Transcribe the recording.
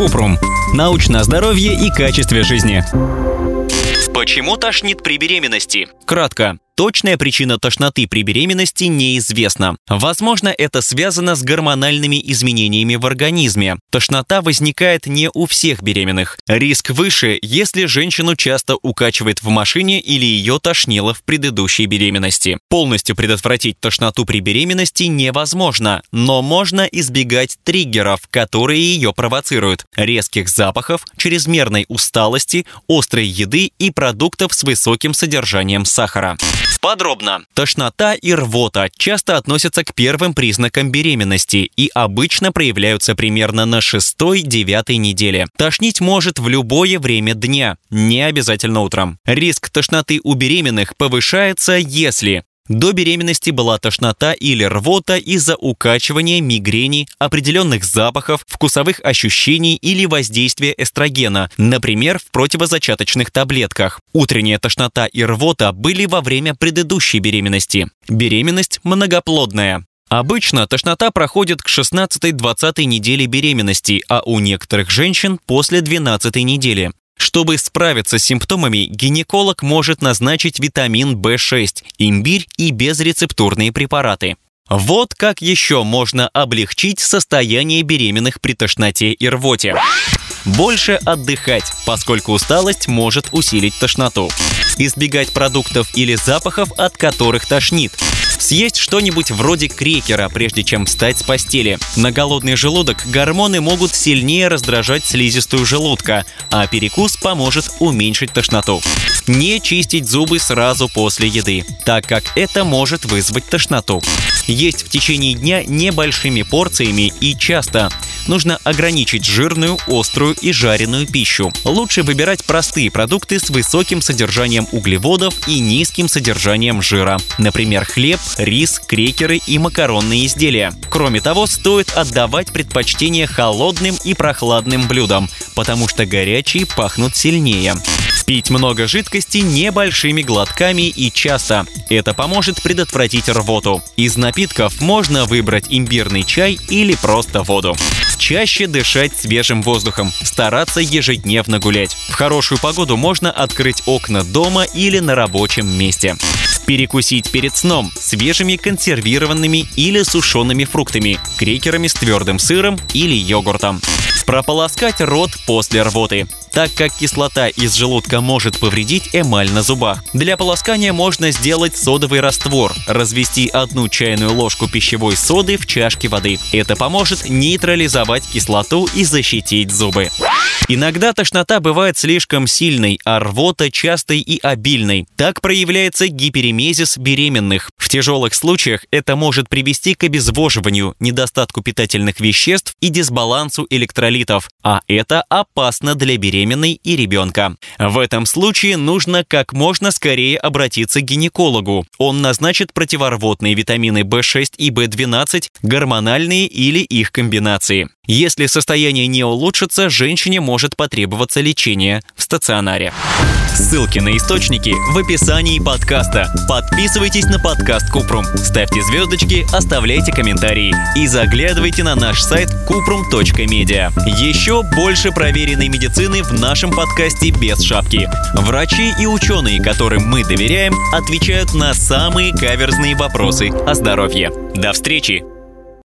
Купрум. Научное здоровье и качестве жизни. Почему тошнит при беременности? Кратко. Точная причина тошноты при беременности неизвестна. Возможно, это связано с гормональными изменениями в организме. Тошнота возникает не у всех беременных. Риск выше, если женщину часто укачивает в машине или ее тошнило в предыдущей беременности. Полностью предотвратить тошноту при беременности невозможно, но можно избегать триггеров, которые ее провоцируют. Резких запахов, чрезмерной усталости, острой еды и продуктов с высоким содержанием сахара. Подробно. Тошнота и рвота часто относятся к первым признакам беременности и обычно проявляются примерно на 6-9 неделе. Тошнить может в любое время дня, не обязательно утром. Риск тошноты у беременных повышается, если до беременности была тошнота или рвота из-за укачивания, мигрени, определенных запахов, вкусовых ощущений или воздействия эстрогена, например, в противозачаточных таблетках. Утренняя тошнота и рвота были во время предыдущей беременности. Беременность многоплодная. Обычно тошнота проходит к 16-20 неделе беременности, а у некоторых женщин после 12 недели. Чтобы справиться с симптомами, гинеколог может назначить витамин В6, имбирь и безрецептурные препараты. Вот как еще можно облегчить состояние беременных при тошноте и рвоте. Больше отдыхать, поскольку усталость может усилить тошноту. Избегать продуктов или запахов, от которых тошнит. Съесть что-нибудь вроде крекера, прежде чем встать с постели. На голодный желудок гормоны могут сильнее раздражать слизистую желудка, а перекус поможет уменьшить тошноту. Не чистить зубы сразу после еды, так как это может вызвать тошноту. Есть в течение дня небольшими порциями и часто. Нужно ограничить жирную, острую и жареную пищу. Лучше выбирать простые продукты с высоким содержанием углеводов и низким содержанием жира. Например, хлеб, рис, крекеры и макаронные изделия. Кроме того, стоит отдавать предпочтение холодным и прохладным блюдам, потому что горячие пахнут сильнее. Пить много жидкости небольшими глотками и часто. Это поможет предотвратить рвоту. Из напитков можно выбрать имбирный чай или просто воду. Чаще дышать свежим воздухом, стараться ежедневно гулять. В хорошую погоду можно открыть окна дома или на рабочем месте. Перекусить перед сном свежими консервированными или сушеными фруктами, крекерами с твердым сыром или йогуртом. Прополоскать рот после рвоты так как кислота из желудка может повредить эмаль на зубах. Для полоскания можно сделать содовый раствор, развести одну чайную ложку пищевой соды в чашке воды. Это поможет нейтрализовать кислоту и защитить зубы. Иногда тошнота бывает слишком сильной, а рвота частой и обильной. Так проявляется гиперемезис беременных. В тяжелых случаях это может привести к обезвоживанию, недостатку питательных веществ и дисбалансу электролитов, а это опасно для беременной и ребенка. В этом случае нужно как можно скорее обратиться к гинекологу. Он назначит противорвотные витамины В6 и В12, гормональные или их комбинации. Если состояние не улучшится, женщине может потребоваться лечение в стационаре. Ссылки на источники в описании подкаста. Подписывайтесь на подкаст Купрум, ставьте звездочки, оставляйте комментарии и заглядывайте на наш сайт kuprum.media. Еще больше проверенной медицины в нашем подкасте без шапки. Врачи и ученые, которым мы доверяем, отвечают на самые каверзные вопросы о здоровье. До встречи!